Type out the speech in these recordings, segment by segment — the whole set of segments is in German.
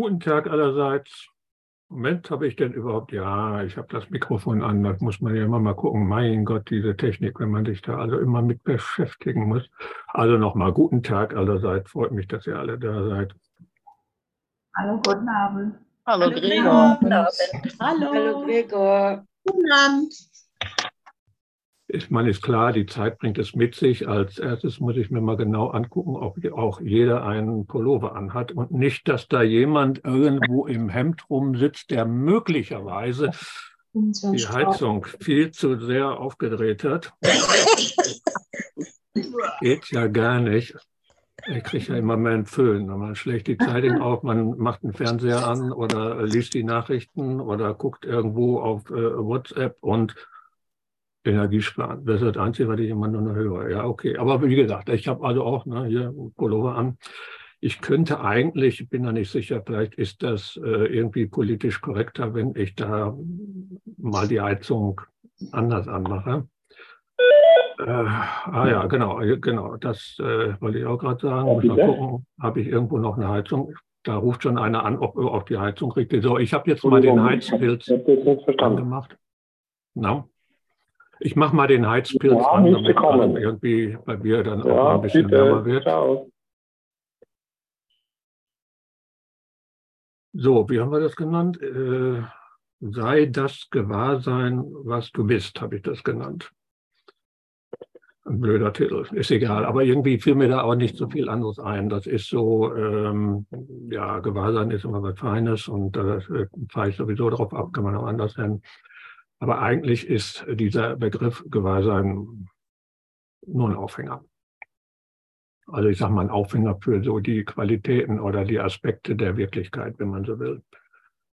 Guten Tag allerseits. Moment, habe ich denn überhaupt? Ja, ich habe das Mikrofon an. Das muss man ja immer mal gucken. Mein Gott, diese Technik, wenn man sich da also immer mit beschäftigen muss. Also nochmal guten Tag allerseits. Freut mich, dass ihr alle da seid. Hallo, guten Abend. Hallo, Hallo Gregor. Guten Abend. Hallo. Hallo Gregor. Guten Abend ist, man ist klar, die Zeit bringt es mit sich. Als erstes muss ich mir mal genau angucken, ob auch jeder einen Pullover anhat und nicht, dass da jemand irgendwo im Hemd rumsitzt, der möglicherweise die Heizung viel zu sehr aufgedreht hat. Geht ja gar nicht. Ich kriege ja immer mehr einen Föhn. Man schlägt die Zeitung auf, man macht den Fernseher an oder liest die Nachrichten oder guckt irgendwo auf äh, WhatsApp und Energiesparen. Das ist das Einzige, was ich immer nur höre. Ja, okay. Aber wie gesagt, ich habe also auch ne, hier Pullover an. Ich könnte eigentlich, bin da nicht sicher, vielleicht ist das äh, irgendwie politisch korrekter, wenn ich da mal die Heizung anders anmache. Äh, ah ja, genau, genau. Das äh, wollte ich auch gerade sagen. Muss mal gucken, habe ich irgendwo noch eine Heizung? Da ruft schon einer an, ob auf die Heizung kriegt. So, ich habe jetzt mal den Heizpilz angemacht. No. Ich mache mal den Heizpilz ja, an, damit man irgendwie bei mir dann ja, auch ein bisschen bitte. wärmer wird. Ciao. So, wie haben wir das genannt? Äh, sei das Gewahrsein, was du bist, habe ich das genannt. Ein blöder Titel, ist egal. Aber irgendwie fiel mir da auch nicht so viel anderes ein. Das ist so, ähm, ja, Gewahrsein ist immer was Feines und da äh, fahre ich sowieso drauf ab, kann man auch anders nennen. Aber eigentlich ist dieser Begriff Gewahrsein nur ein Aufhänger. Also ich sage mal ein Aufhänger für so die Qualitäten oder die Aspekte der Wirklichkeit, wenn man so will.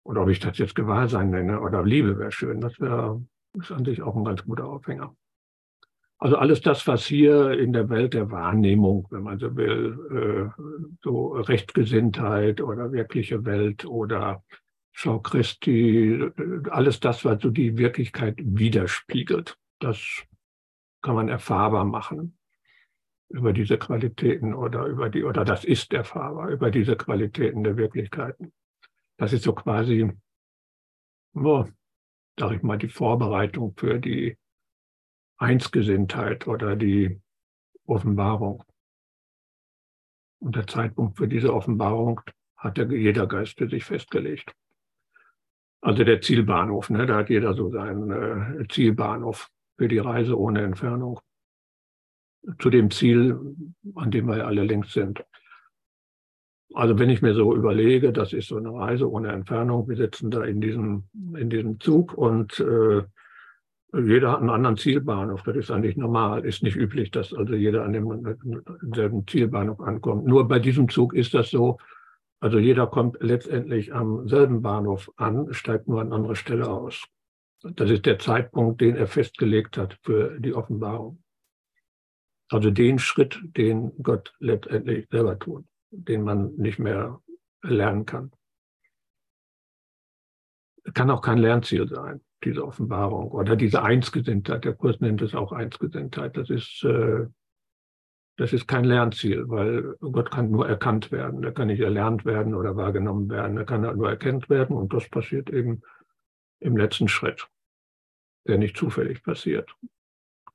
Oder ob ich das jetzt Gewahrsein nenne oder Liebe wäre schön. Das wäre ist an sich auch ein ganz guter Aufhänger. Also alles das, was hier in der Welt der Wahrnehmung, wenn man so will, äh, so Rechtgesinntheit oder wirkliche Welt oder Schau Christi, alles das, was so die Wirklichkeit widerspiegelt, das kann man erfahrbar machen über diese Qualitäten oder über die, oder das ist erfahrbar über diese Qualitäten der Wirklichkeiten. Das ist so quasi, oh, sag ich mal, die Vorbereitung für die Einsgesinntheit oder die Offenbarung. Und der Zeitpunkt für diese Offenbarung hat jeder Geist für sich festgelegt. Also der Zielbahnhof, ne? da hat jeder so seinen äh, Zielbahnhof für die Reise ohne Entfernung zu dem Ziel, an dem wir alle längst sind. Also wenn ich mir so überlege, das ist so eine Reise ohne Entfernung, wir sitzen da in diesem, in diesem Zug und äh, jeder hat einen anderen Zielbahnhof. Das ist eigentlich normal, ist nicht üblich, dass also jeder an demselben Zielbahnhof ankommt. Nur bei diesem Zug ist das so, also jeder kommt letztendlich am selben Bahnhof an, steigt nur an anderer Stelle aus. Das ist der Zeitpunkt, den er festgelegt hat für die Offenbarung. Also den Schritt, den Gott letztendlich selber tut, den man nicht mehr lernen kann. Kann auch kein Lernziel sein, diese Offenbarung oder diese Einsgesinntheit. Der Kurs nennt es auch Einsgesinntheit. Das ist äh, das ist kein Lernziel, weil Gott kann nur erkannt werden. Er kann nicht erlernt werden oder wahrgenommen werden. Er kann nur erkannt werden und das passiert eben im letzten Schritt, der nicht zufällig passiert.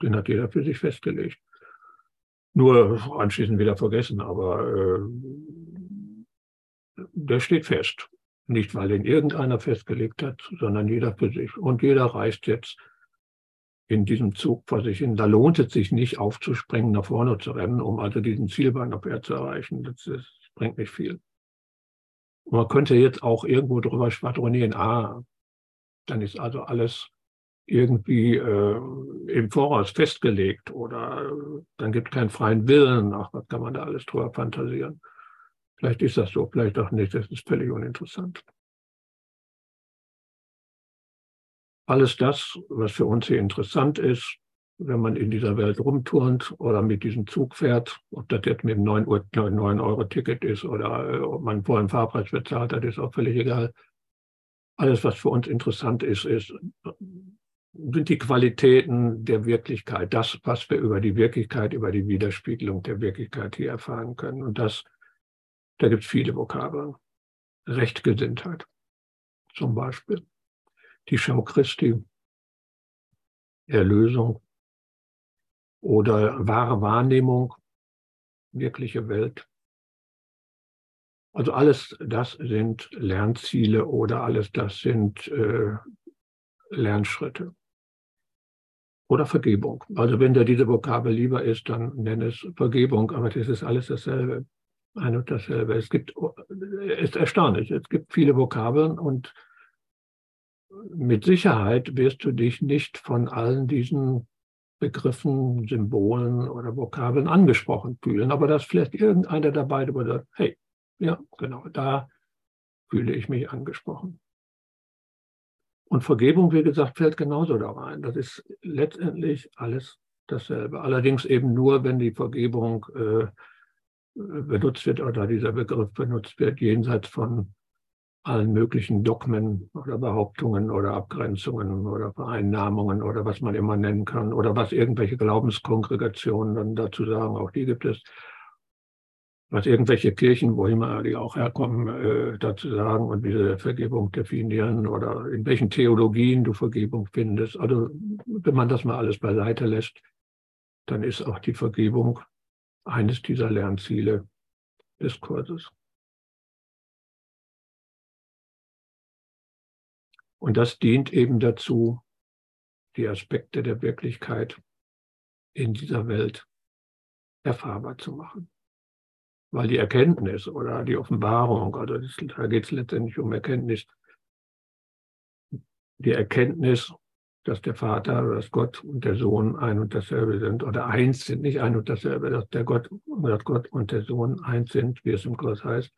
Den hat jeder für sich festgelegt. Nur anschließend wieder vergessen, aber äh, der steht fest. Nicht, weil ihn irgendeiner festgelegt hat, sondern jeder für sich. Und jeder reist jetzt in diesem Zug vor sich hin. Da lohnt es sich nicht aufzuspringen, nach vorne zu rennen, um also diesen Zielbahnabwehr zu erreichen. Das, das bringt nicht viel. Und man könnte jetzt auch irgendwo drüber schwadronieren, ah, dann ist also alles irgendwie äh, im Voraus festgelegt oder äh, dann gibt es keinen freien Willen. Ach, was kann man da alles drüber fantasieren? Vielleicht ist das so, vielleicht auch nicht. Das ist völlig uninteressant. Alles das, was für uns hier interessant ist, wenn man in dieser Welt rumturnt oder mit diesem Zug fährt, ob das jetzt mit dem 9-Euro-Ticket ist oder äh, ob man vorher einen Fahrpreis bezahlt hat, ist auch völlig egal. Alles, was für uns interessant ist, ist, sind die Qualitäten der Wirklichkeit, das, was wir über die Wirklichkeit, über die Widerspiegelung der Wirklichkeit hier erfahren können. Und das, da gibt es viele Vokabeln. Rechtgesinntheit zum Beispiel. Die Schau Christi, Erlösung oder wahre Wahrnehmung, wirkliche Welt. Also alles das sind Lernziele oder alles das sind äh, Lernschritte. Oder Vergebung. Also wenn dir diese Vokabel lieber ist, dann nenne es Vergebung, aber das ist alles dasselbe. Ein und dasselbe. Es gibt, es ist erstaunlich, es gibt viele Vokabeln und mit Sicherheit wirst du dich nicht von allen diesen Begriffen, Symbolen oder Vokabeln angesprochen fühlen, aber dass vielleicht irgendeiner dabei würde, hey, ja, genau, da fühle ich mich angesprochen. Und Vergebung, wie gesagt, fällt genauso da rein. Das ist letztendlich alles dasselbe. Allerdings eben nur, wenn die Vergebung äh, benutzt wird oder dieser Begriff benutzt wird, jenseits von allen möglichen Dogmen oder Behauptungen oder Abgrenzungen oder Vereinnahmungen oder was man immer nennen kann oder was irgendwelche Glaubenskongregationen dann dazu sagen, auch die gibt es, was irgendwelche Kirchen, wo immer die auch herkommen, äh, dazu sagen und diese Vergebung definieren oder in welchen Theologien du Vergebung findest. Also wenn man das mal alles beiseite lässt, dann ist auch die Vergebung eines dieser Lernziele des Kurses. Und das dient eben dazu, die Aspekte der Wirklichkeit in dieser Welt erfahrbar zu machen. Weil die Erkenntnis oder die Offenbarung, also da geht es letztendlich um Erkenntnis, die Erkenntnis, dass der Vater, dass Gott und der Sohn ein und dasselbe sind oder eins sind, nicht ein und dasselbe, dass der Gott, dass Gott und der Sohn eins sind, wie es im Kurs heißt,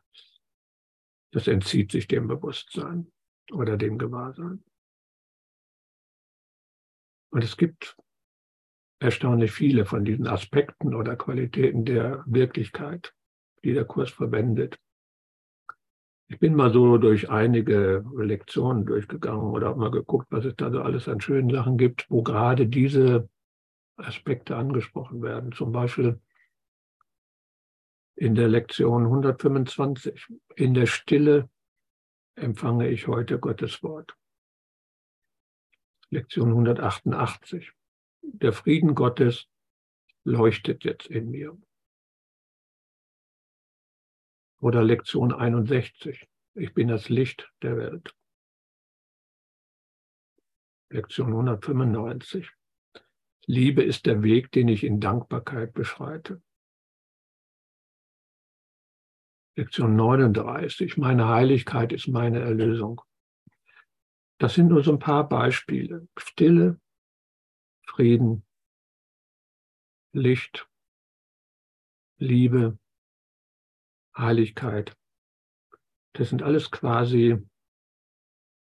das entzieht sich dem Bewusstsein oder dem Gewahrsein. Und es gibt erstaunlich viele von diesen Aspekten oder Qualitäten der Wirklichkeit, die der Kurs verwendet. Ich bin mal so durch einige Lektionen durchgegangen oder habe mal geguckt, was es da so alles an schönen Sachen gibt, wo gerade diese Aspekte angesprochen werden. Zum Beispiel in der Lektion 125, in der Stille empfange ich heute Gottes Wort. Lektion 188. Der Frieden Gottes leuchtet jetzt in mir. Oder Lektion 61. Ich bin das Licht der Welt. Lektion 195. Liebe ist der Weg, den ich in Dankbarkeit beschreite. Lektion 39, meine Heiligkeit ist meine Erlösung. Das sind nur so ein paar Beispiele. Stille, Frieden, Licht, Liebe, Heiligkeit. Das sind alles quasi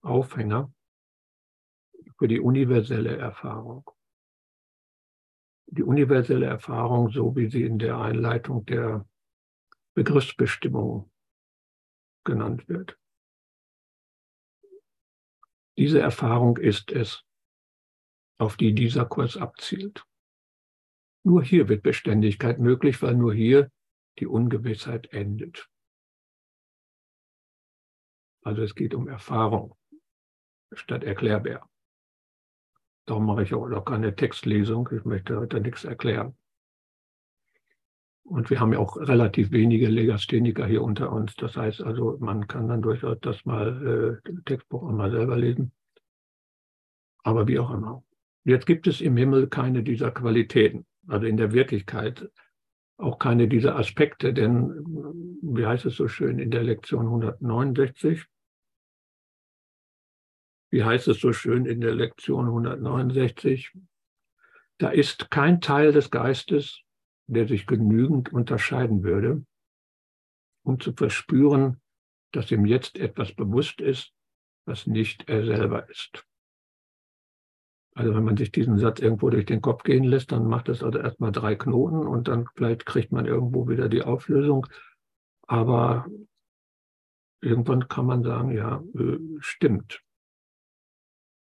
Aufhänger für die universelle Erfahrung. Die universelle Erfahrung, so wie sie in der Einleitung der Begriffsbestimmung genannt wird. Diese Erfahrung ist es, auf die dieser Kurs abzielt. Nur hier wird Beständigkeit möglich, weil nur hier die Ungewissheit endet. Also es geht um Erfahrung statt Erklärbär. Darum mache ich auch keine Textlesung. Ich möchte heute nichts erklären. Und wir haben ja auch relativ wenige Legastheniker hier unter uns. Das heißt also, man kann dann durchaus das mal, äh, Textbuch auch mal selber lesen. Aber wie auch immer. Jetzt gibt es im Himmel keine dieser Qualitäten. Also in der Wirklichkeit auch keine dieser Aspekte, denn wie heißt es so schön in der Lektion 169? Wie heißt es so schön in der Lektion 169? Da ist kein Teil des Geistes, der sich genügend unterscheiden würde, um zu verspüren, dass ihm jetzt etwas bewusst ist, was nicht er selber ist. Also wenn man sich diesen Satz irgendwo durch den Kopf gehen lässt, dann macht das also erstmal drei Knoten und dann vielleicht kriegt man irgendwo wieder die Auflösung. Aber irgendwann kann man sagen, ja, äh, stimmt.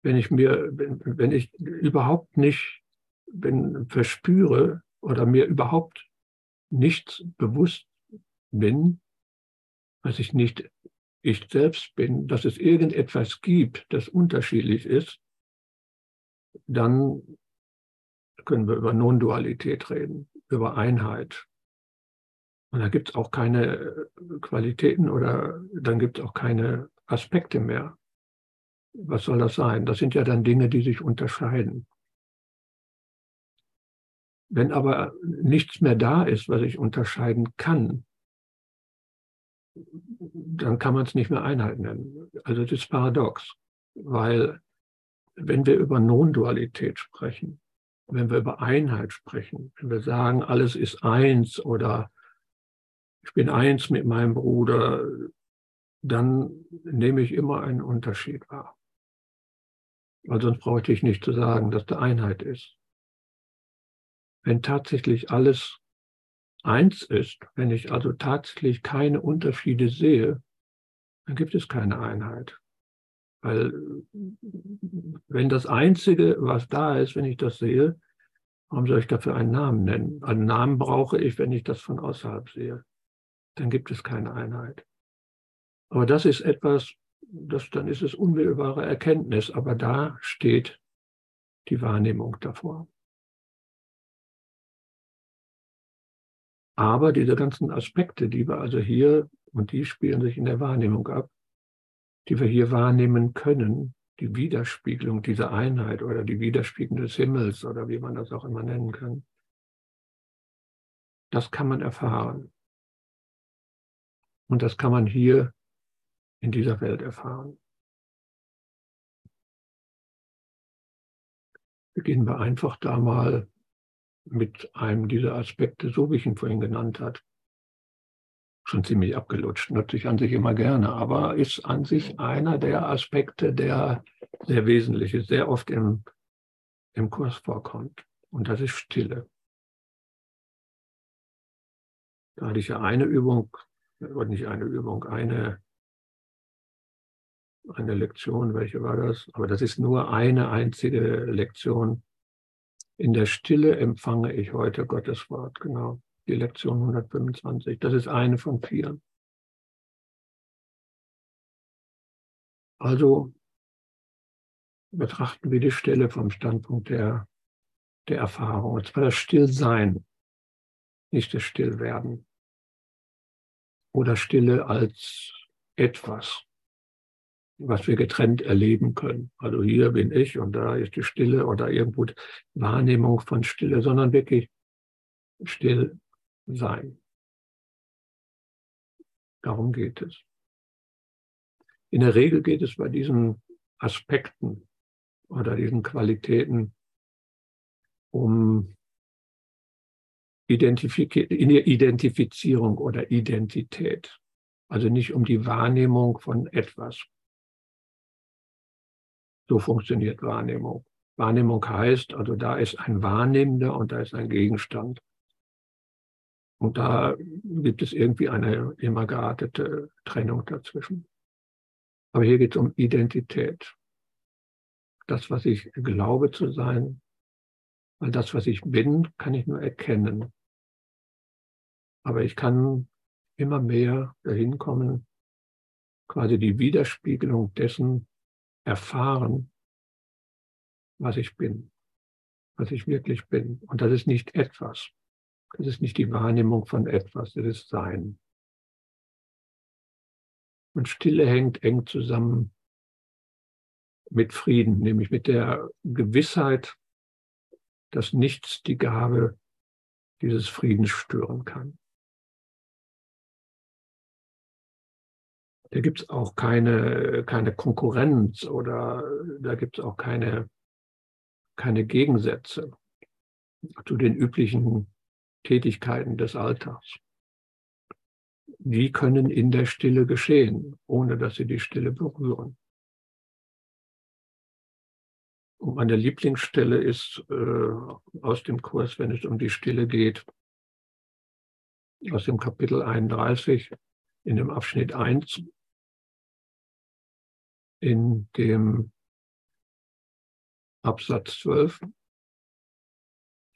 Wenn ich mir, wenn, wenn ich überhaupt nicht, wenn verspüre oder mir überhaupt nichts bewusst bin, was ich nicht ich selbst bin, dass es irgendetwas gibt, das unterschiedlich ist, dann können wir über Non-Dualität reden, über Einheit. Und da gibt es auch keine Qualitäten oder dann gibt es auch keine Aspekte mehr. Was soll das sein? Das sind ja dann Dinge, die sich unterscheiden. Wenn aber nichts mehr da ist, was ich unterscheiden kann, dann kann man es nicht mehr Einheit nennen. Also das ist paradox, weil wenn wir über Non-Dualität sprechen, wenn wir über Einheit sprechen, wenn wir sagen, alles ist eins oder ich bin eins mit meinem Bruder, dann nehme ich immer einen Unterschied wahr. Weil sonst bräuchte ich nicht zu sagen, dass da Einheit ist. Wenn tatsächlich alles eins ist, wenn ich also tatsächlich keine Unterschiede sehe, dann gibt es keine Einheit. Weil wenn das Einzige, was da ist, wenn ich das sehe, warum soll ich dafür einen Namen nennen? Einen Namen brauche ich, wenn ich das von außerhalb sehe. Dann gibt es keine Einheit. Aber das ist etwas, das, dann ist es unmittelbare Erkenntnis, aber da steht die Wahrnehmung davor. Aber diese ganzen Aspekte, die wir also hier, und die spielen sich in der Wahrnehmung ab, die wir hier wahrnehmen können, die Widerspiegelung dieser Einheit oder die Widerspiegelung des Himmels oder wie man das auch immer nennen kann, das kann man erfahren. Und das kann man hier in dieser Welt erfahren. Beginnen wir einfach da mal mit einem dieser Aspekte, so wie ich ihn vorhin genannt habe. Schon ziemlich abgelutscht, nutze ich an sich immer gerne, aber ist an sich einer der Aspekte, der sehr wesentlich ist, sehr oft im, im Kurs vorkommt. Und das ist Stille. Da hatte ich ja eine Übung, oder nicht eine Übung, eine, eine Lektion, welche war das? Aber das ist nur eine einzige Lektion in der Stille empfange ich heute Gottes Wort, genau. Die Lektion 125. Das ist eine von vier. Also betrachten wir die Stille vom Standpunkt der, der Erfahrung. Und zwar das Stillsein, nicht das Stillwerden. Oder Stille als etwas was wir getrennt erleben können. Also hier bin ich und da ist die Stille oder irgendwo Wahrnehmung von Stille, sondern wirklich still sein. Darum geht es. In der Regel geht es bei diesen Aspekten oder diesen Qualitäten um Identifizierung oder Identität. Also nicht um die Wahrnehmung von etwas. So funktioniert Wahrnehmung. Wahrnehmung heißt, also da ist ein Wahrnehmender und da ist ein Gegenstand. Und da gibt es irgendwie eine immer geartete Trennung dazwischen. Aber hier geht es um Identität. Das, was ich glaube zu sein, weil das, was ich bin, kann ich nur erkennen. Aber ich kann immer mehr dahin kommen, quasi die Widerspiegelung dessen erfahren, was ich bin, was ich wirklich bin. Und das ist nicht etwas. Das ist nicht die Wahrnehmung von etwas, das ist Sein. Und Stille hängt eng zusammen mit Frieden, nämlich mit der Gewissheit, dass nichts die Gabe dieses Friedens stören kann. Da gibt es auch keine, keine Konkurrenz oder da gibt es auch keine, keine Gegensätze zu den üblichen Tätigkeiten des Alltags. Die können in der Stille geschehen, ohne dass sie die Stille berühren. Und meine Lieblingsstelle ist äh, aus dem Kurs, wenn es um die Stille geht, aus dem Kapitel 31 in dem Abschnitt 1, in dem Absatz 12.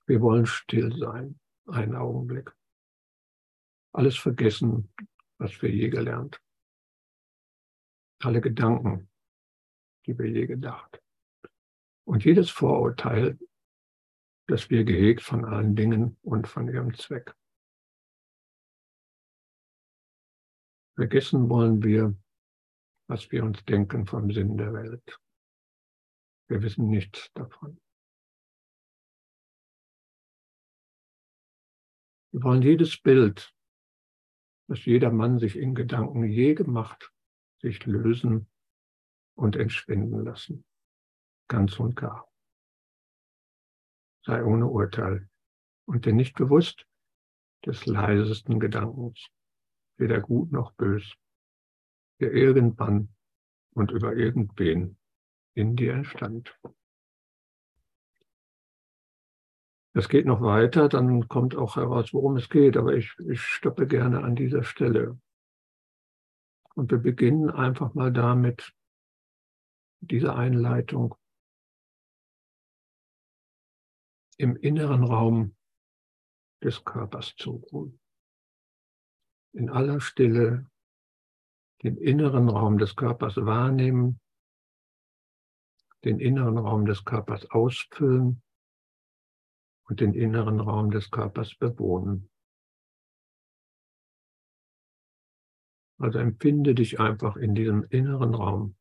Wir wollen still sein, einen Augenblick. Alles vergessen, was wir je gelernt. alle Gedanken, die wir je gedacht. Und jedes Vorurteil, das wir gehegt von allen Dingen und von ihrem Zweck. Vergessen wollen wir, was wir uns denken vom Sinn der Welt. Wir wissen nichts davon. Wir wollen jedes Bild, das jeder Mann sich in Gedanken je gemacht, sich lösen und entschwinden lassen. Ganz und gar. Sei ohne Urteil und dir nicht bewusst des leisesten Gedankens, weder gut noch bös, der irgendwann und über irgendwen in dir entstand. Es geht noch weiter, dann kommt auch heraus, worum es geht, aber ich, ich stoppe gerne an dieser Stelle. Und wir beginnen einfach mal damit, diese Einleitung im inneren Raum des Körpers zu ruhen. In aller Stille den inneren Raum des Körpers wahrnehmen, den inneren Raum des Körpers ausfüllen und den inneren Raum des Körpers bewohnen. Also empfinde dich einfach in diesem inneren Raum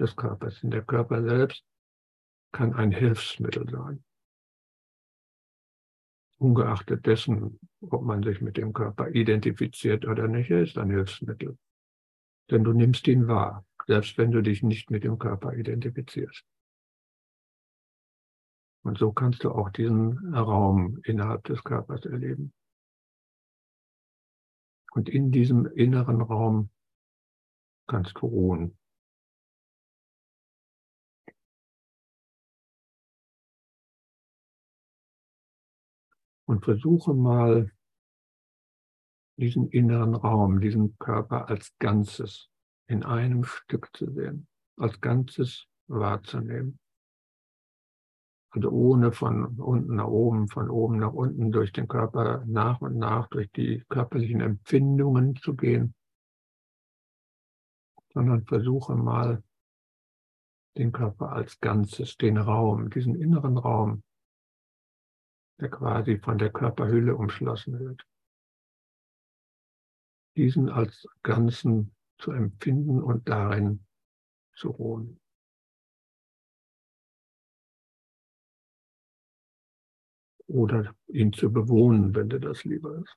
des Körpers. Denn der Körper selbst kann ein Hilfsmittel sein. Ungeachtet dessen, ob man sich mit dem Körper identifiziert oder nicht, ist ein Hilfsmittel. Denn du nimmst ihn wahr, selbst wenn du dich nicht mit dem Körper identifizierst. Und so kannst du auch diesen Raum innerhalb des Körpers erleben. Und in diesem inneren Raum kannst du ruhen. Und versuche mal, diesen inneren Raum, diesen Körper als Ganzes in einem Stück zu sehen, als Ganzes wahrzunehmen. Also ohne von unten nach oben, von oben nach unten durch den Körper nach und nach durch die körperlichen Empfindungen zu gehen, sondern versuche mal den Körper als Ganzes, den Raum, diesen inneren Raum, der quasi von der Körperhülle umschlossen wird, diesen als Ganzen zu empfinden und darin zu ruhen. oder ihn zu bewohnen, wenn dir das lieber ist.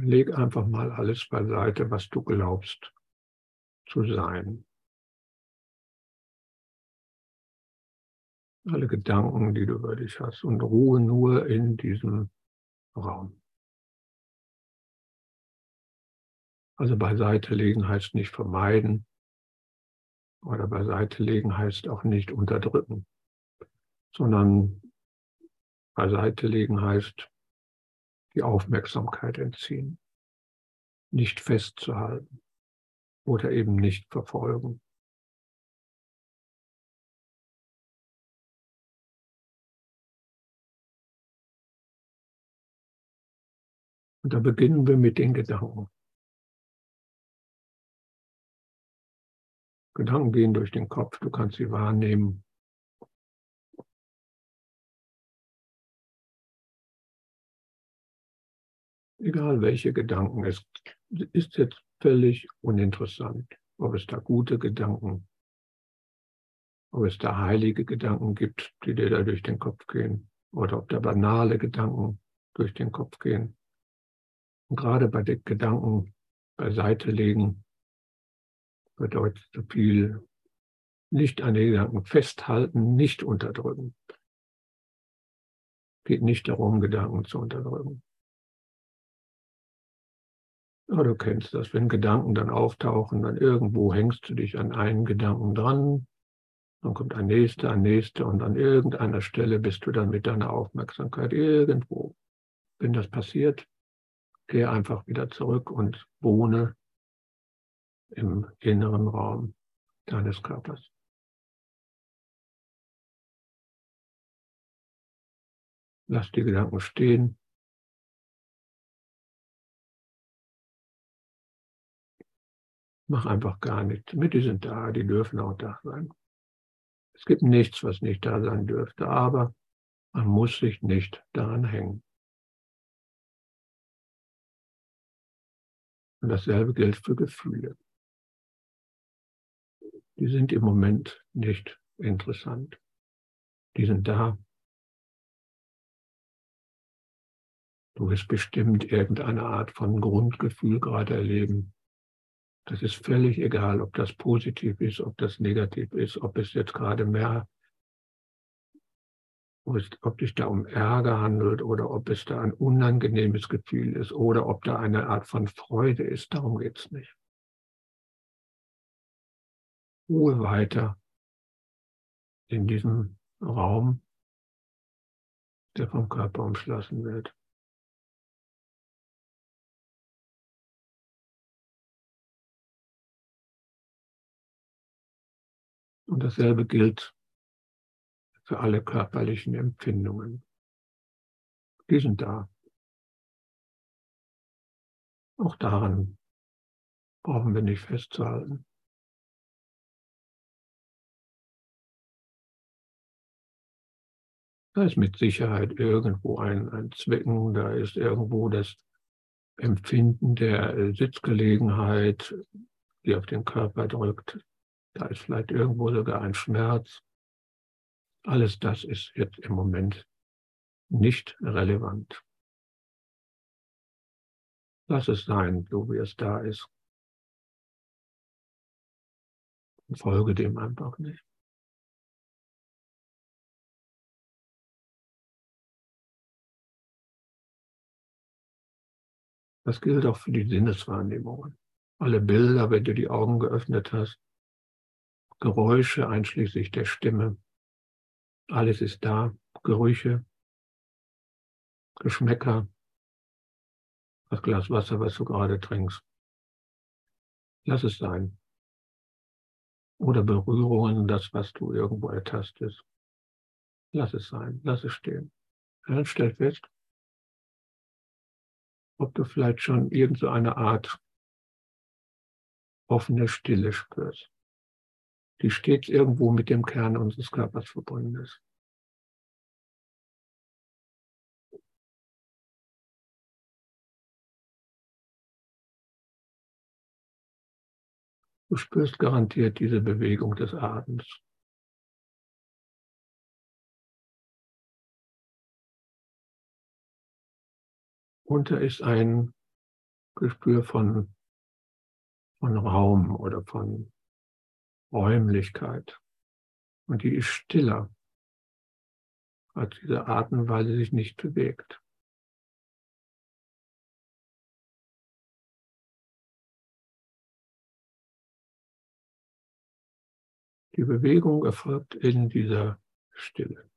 Leg einfach mal alles beiseite, was du glaubst zu sein. alle Gedanken, die du über dich hast und ruhe nur in diesem Raum. Also beiseite legen heißt nicht vermeiden oder beiseite legen heißt auch nicht unterdrücken, sondern beiseite legen heißt die Aufmerksamkeit entziehen, nicht festzuhalten oder eben nicht verfolgen. Und da beginnen wir mit den Gedanken. Gedanken gehen durch den Kopf, du kannst sie wahrnehmen. Egal welche Gedanken, es ist jetzt völlig uninteressant, ob es da gute Gedanken, ob es da heilige Gedanken gibt, die dir da durch den Kopf gehen, oder ob da banale Gedanken durch den Kopf gehen. Und gerade bei den Gedanken beiseite legen bedeutet so viel nicht an den Gedanken festhalten, nicht unterdrücken. Geht nicht darum, Gedanken zu unterdrücken. Aber du kennst das, wenn Gedanken dann auftauchen, dann irgendwo hängst du dich an einen Gedanken dran, dann kommt ein nächster, ein nächster und an irgendeiner Stelle bist du dann mit deiner Aufmerksamkeit irgendwo. Wenn das passiert, Geh einfach wieder zurück und wohne im inneren Raum deines Körpers. Lass die Gedanken stehen. Mach einfach gar nichts mit, die sind da, die dürfen auch da sein. Es gibt nichts, was nicht da sein dürfte, aber man muss sich nicht daran hängen. Und dasselbe gilt für Gefühle. Die sind im Moment nicht interessant. Die sind da. Du wirst bestimmt irgendeine Art von Grundgefühl gerade erleben. Das ist völlig egal, ob das positiv ist, ob das negativ ist, ob es jetzt gerade mehr, ob es da um Ärger handelt oder ob es da ein unangenehmes Gefühl ist oder ob da eine Art von Freude ist. Darum geht es nicht. Ruhe weiter in diesem Raum, der vom Körper umschlossen wird. Und dasselbe gilt für alle körperlichen Empfindungen. Die sind da. Auch daran brauchen wir nicht festzuhalten. Da ist mit Sicherheit irgendwo ein, ein Zwicken, da ist irgendwo das Empfinden der Sitzgelegenheit, die auf den Körper drückt. Da ist vielleicht irgendwo sogar ein Schmerz. Alles das ist jetzt im Moment nicht relevant. Lass es sein, so wie es da ist. Und folge dem einfach nicht. Das gilt auch für die Sinneswahrnehmungen. Alle Bilder, wenn du die Augen geöffnet hast, Geräusche einschließlich der Stimme, alles ist da, Gerüche, Geschmäcker, das Glas Wasser, was du gerade trinkst. Lass es sein. Oder Berührungen, das, was du irgendwo ertastest. Lass es sein, lass es stehen. dann stell fest, ob du vielleicht schon irgendeine Art offene Stille spürst, die stets irgendwo mit dem Kern unseres Körpers verbunden ist. Du spürst garantiert diese Bewegung des Atems. Und da ist ein Gespür von, von Raum oder von Räumlichkeit. Und die ist stiller als diese Atem, weil sie sich nicht bewegt. Die Bewegung erfolgt in dieser Stille.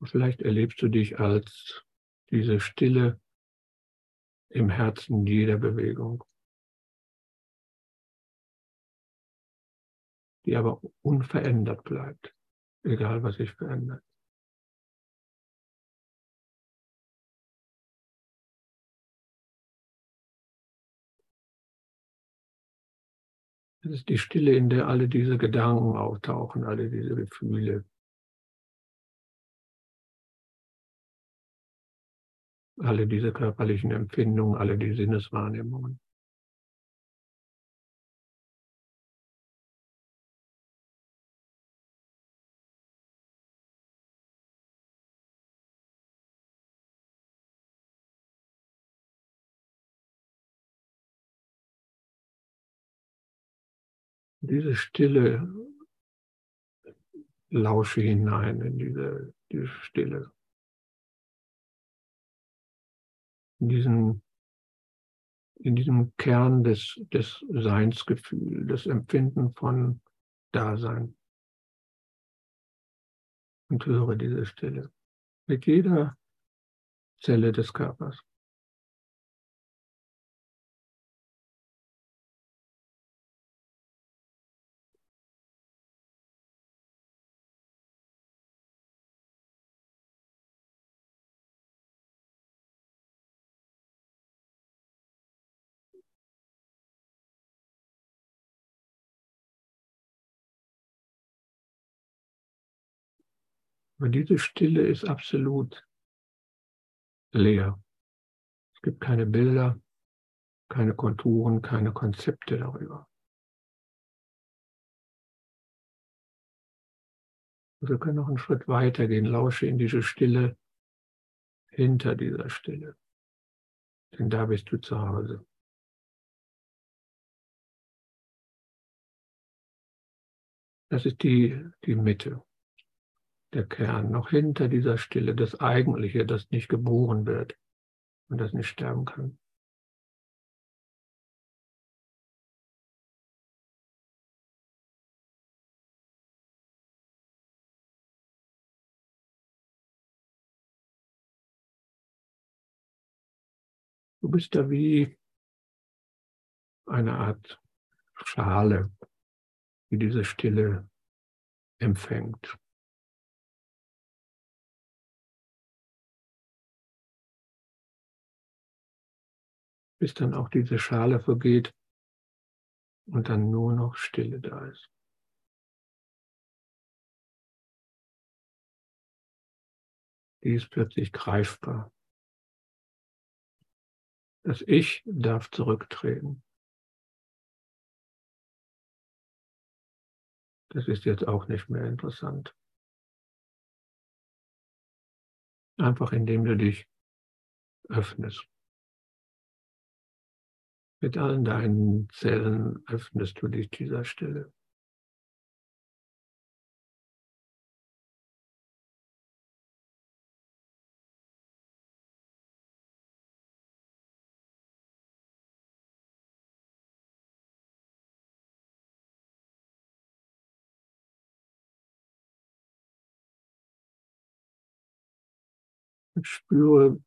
Und vielleicht erlebst du dich als diese Stille im Herzen jeder Bewegung, die aber unverändert bleibt, egal was sich verändert. Es ist die Stille, in der alle diese Gedanken auftauchen, alle diese Gefühle, alle diese körperlichen Empfindungen, alle die Sinneswahrnehmungen. Diese Stille lausche hinein in diese, diese Stille. in diesem, in diesem Kern des, des Seinsgefühls, des Empfinden von Dasein. Und höre diese Stille mit jeder Zelle des Körpers. Aber diese Stille ist absolut leer. Es gibt keine Bilder, keine Konturen, keine Konzepte darüber. Wir können noch einen Schritt weiter gehen, lausche in diese Stille hinter dieser Stille. Denn da bist du zu Hause. Das ist die, die Mitte, der Kern, noch hinter dieser Stille, das Eigentliche, das nicht geboren wird und das nicht sterben kann. Du bist da wie eine Art Schale, die diese Stille empfängt. Bis dann auch diese Schale vergeht und dann nur noch Stille da ist. Die ist plötzlich greifbar. Das Ich darf zurücktreten. Das ist jetzt auch nicht mehr interessant. Einfach indem du dich öffnest. Mit allen deinen Zellen öffnest du dich dieser Stille. spüre,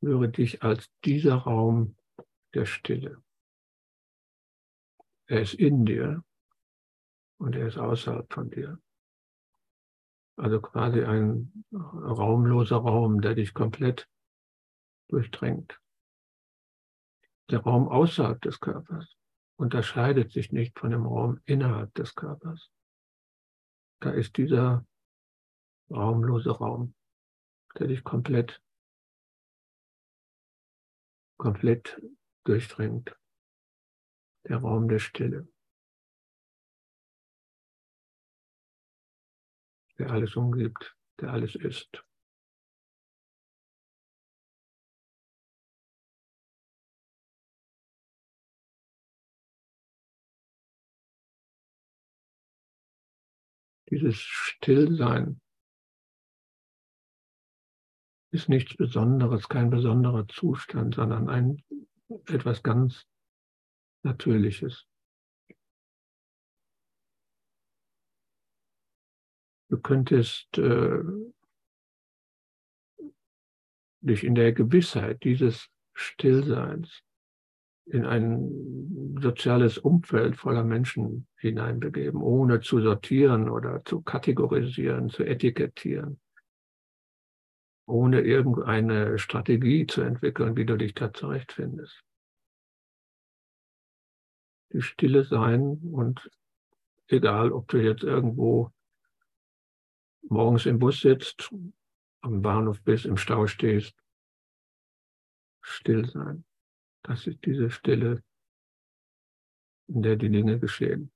spüre dich als dieser Raum der Stille. Er ist in dir und er ist außerhalb von dir. Also quasi ein raumloser Raum, der dich komplett durchdrängt. Der Raum außerhalb des Körpers unterscheidet sich nicht von dem Raum innerhalb des Körpers. Da ist dieser raumlose Raum, der dich komplett, komplett durchdringt. Der Raum der Stille, der alles umgibt, der alles ist. Dieses Stillsein ist nichts Besonderes, kein besonderer Zustand, sondern ein etwas ganz Natürliches. Du könntest äh, dich in der Gewissheit dieses Stillseins in ein soziales Umfeld voller Menschen hineinbegeben, ohne zu sortieren oder zu kategorisieren, zu etikettieren ohne irgendeine Strategie zu entwickeln, wie du dich da zurechtfindest. Die Stille sein und egal, ob du jetzt irgendwo morgens im Bus sitzt, am Bahnhof bist, im Stau stehst, still sein. Das ist diese Stille, in der die Dinge geschehen,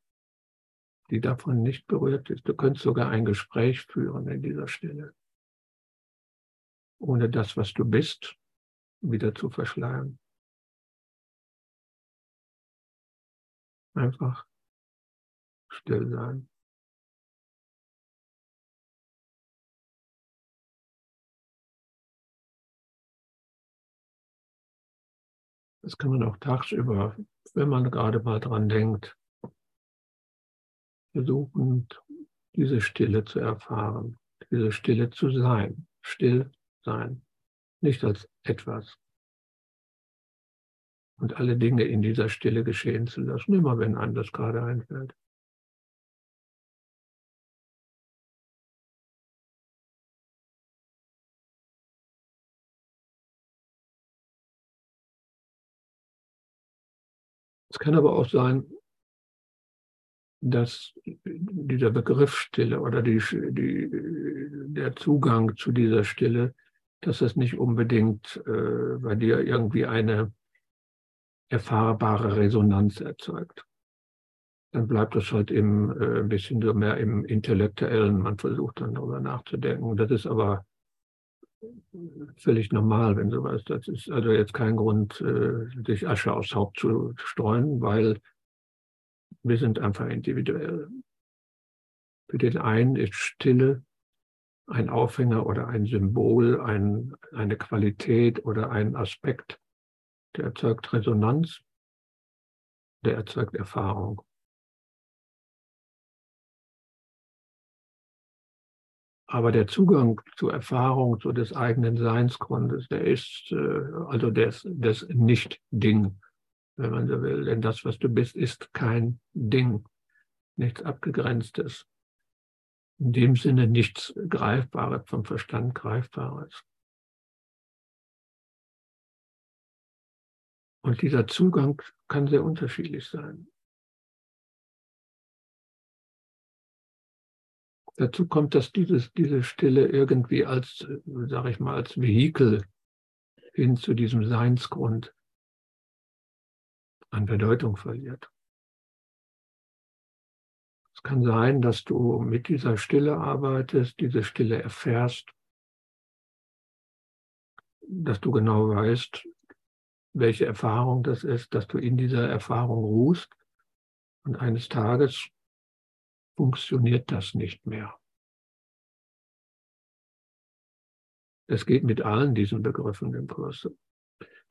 die davon nicht berührt ist. Du könntest sogar ein Gespräch führen in dieser Stille ohne das, was du bist, wieder zu verschleiern. Einfach still sein. Das kann man auch tagsüber, wenn man gerade mal dran denkt, versuchen, diese Stille zu erfahren, diese Stille zu sein, still sein, nicht als etwas. Und alle Dinge in dieser Stille geschehen zu lassen, immer wenn einem das gerade einfällt. Es kann aber auch sein, dass dieser Begriff Stille oder die, die, der Zugang zu dieser Stille, dass es nicht unbedingt äh, bei dir irgendwie eine erfahrbare Resonanz erzeugt. Dann bleibt es halt im, äh, ein bisschen so mehr im Intellektuellen. Man versucht dann darüber nachzudenken. Das ist aber völlig normal, wenn sowas. Das ist also jetzt kein Grund, äh, sich Asche aufs Haupt zu streuen, weil wir sind einfach individuell. Für den einen ist Stille ein Aufhänger oder ein Symbol, ein, eine Qualität oder ein Aspekt, der erzeugt Resonanz, der erzeugt Erfahrung. Aber der Zugang zur Erfahrung, zu des eigenen Seinsgrundes, der ist äh, also des, des Nicht-Ding, wenn man so will. Denn das, was du bist, ist kein Ding, nichts Abgegrenztes. In dem Sinne nichts Greifbares, vom Verstand Greifbares. Und dieser Zugang kann sehr unterschiedlich sein. Dazu kommt, dass dieses, diese Stille irgendwie als, sage ich mal, als Vehikel hin zu diesem Seinsgrund an Bedeutung verliert. Kann sein, dass du mit dieser Stille arbeitest, diese Stille erfährst, dass du genau weißt, welche Erfahrung das ist, dass du in dieser Erfahrung ruhst und eines Tages funktioniert das nicht mehr. Es geht mit allen diesen Begriffen im Kurs.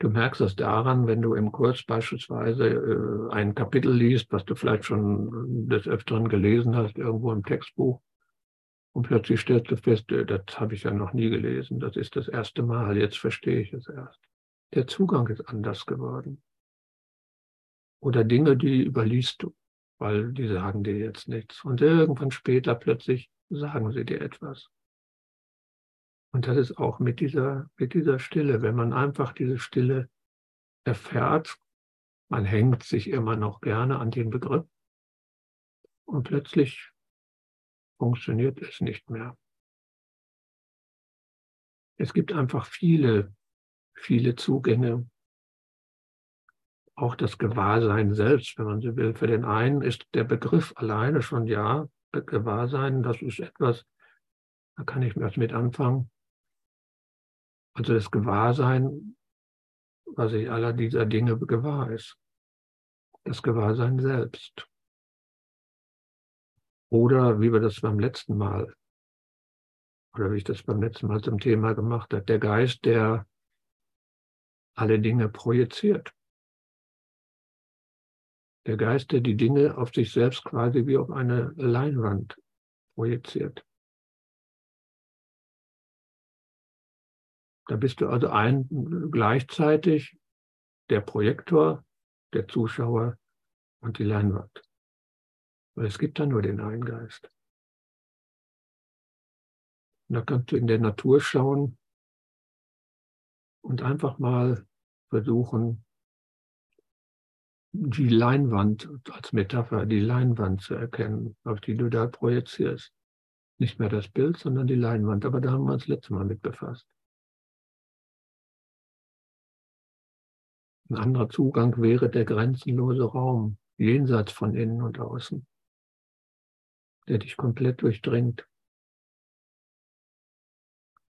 Du merkst das daran, wenn du im Kurs beispielsweise äh, ein Kapitel liest, was du vielleicht schon des Öfteren gelesen hast, irgendwo im Textbuch, und plötzlich stellst du fest, äh, das habe ich ja noch nie gelesen, das ist das erste Mal, jetzt verstehe ich es erst. Der Zugang ist anders geworden. Oder Dinge, die überliest du weil die sagen dir jetzt nichts. Und irgendwann später plötzlich sagen sie dir etwas. Und das ist auch mit dieser, mit dieser Stille, wenn man einfach diese Stille erfährt, man hängt sich immer noch gerne an den Begriff und plötzlich funktioniert es nicht mehr. Es gibt einfach viele, viele Zugänge auch das Gewahrsein selbst, wenn man so will. Für den einen ist der Begriff alleine schon ja, Gewahrsein, das ist etwas, da kann ich was mit anfangen. Also das Gewahrsein, was ich aller dieser Dinge gewahr ist. Das Gewahrsein selbst. Oder wie wir das beim letzten Mal, oder wie ich das beim letzten Mal zum Thema gemacht habe, der Geist, der alle Dinge projiziert der Geist, der die Dinge auf sich selbst quasi wie auf eine Leinwand projiziert. Da bist du also ein, gleichzeitig der Projektor, der Zuschauer und die Leinwand. Weil es gibt da nur den einen Geist. Und da kannst du in der Natur schauen und einfach mal versuchen, die Leinwand als Metapher, die Leinwand zu erkennen, auf die du da projizierst. Nicht mehr das Bild, sondern die Leinwand. Aber da haben wir uns letztes Mal mit befasst. Ein anderer Zugang wäre der grenzenlose Raum, jenseits von innen und außen, der dich komplett durchdringt.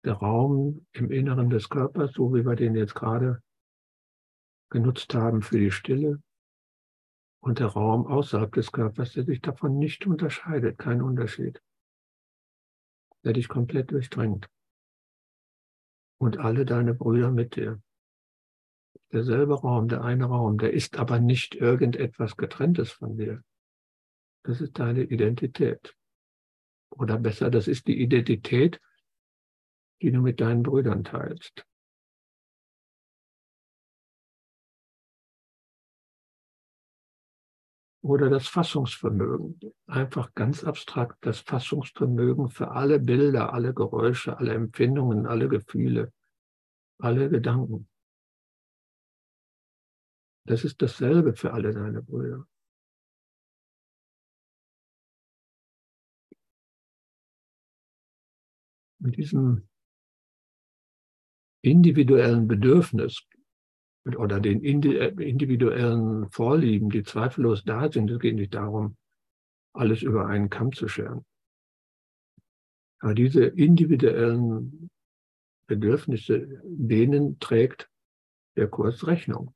Der Raum im Inneren des Körpers, so wie wir den jetzt gerade genutzt haben für die Stille, und der Raum außerhalb des Körpers, der sich davon nicht unterscheidet, kein Unterschied, der dich komplett durchdringt. Und alle deine Brüder mit dir. Derselbe Raum, der eine Raum, der ist aber nicht irgendetwas getrenntes von dir. Das ist deine Identität. Oder besser, das ist die Identität, die du mit deinen Brüdern teilst. oder das Fassungsvermögen. Einfach ganz abstrakt das Fassungsvermögen für alle Bilder, alle Geräusche, alle Empfindungen, alle Gefühle, alle Gedanken. Das ist dasselbe für alle seine Brüder. Mit diesem individuellen Bedürfnis oder den äh, individuellen Vorlieben, die zweifellos da sind, es geht nicht darum, alles über einen Kamm zu scheren. Aber diese individuellen Bedürfnisse, denen trägt der Kurs Rechnung.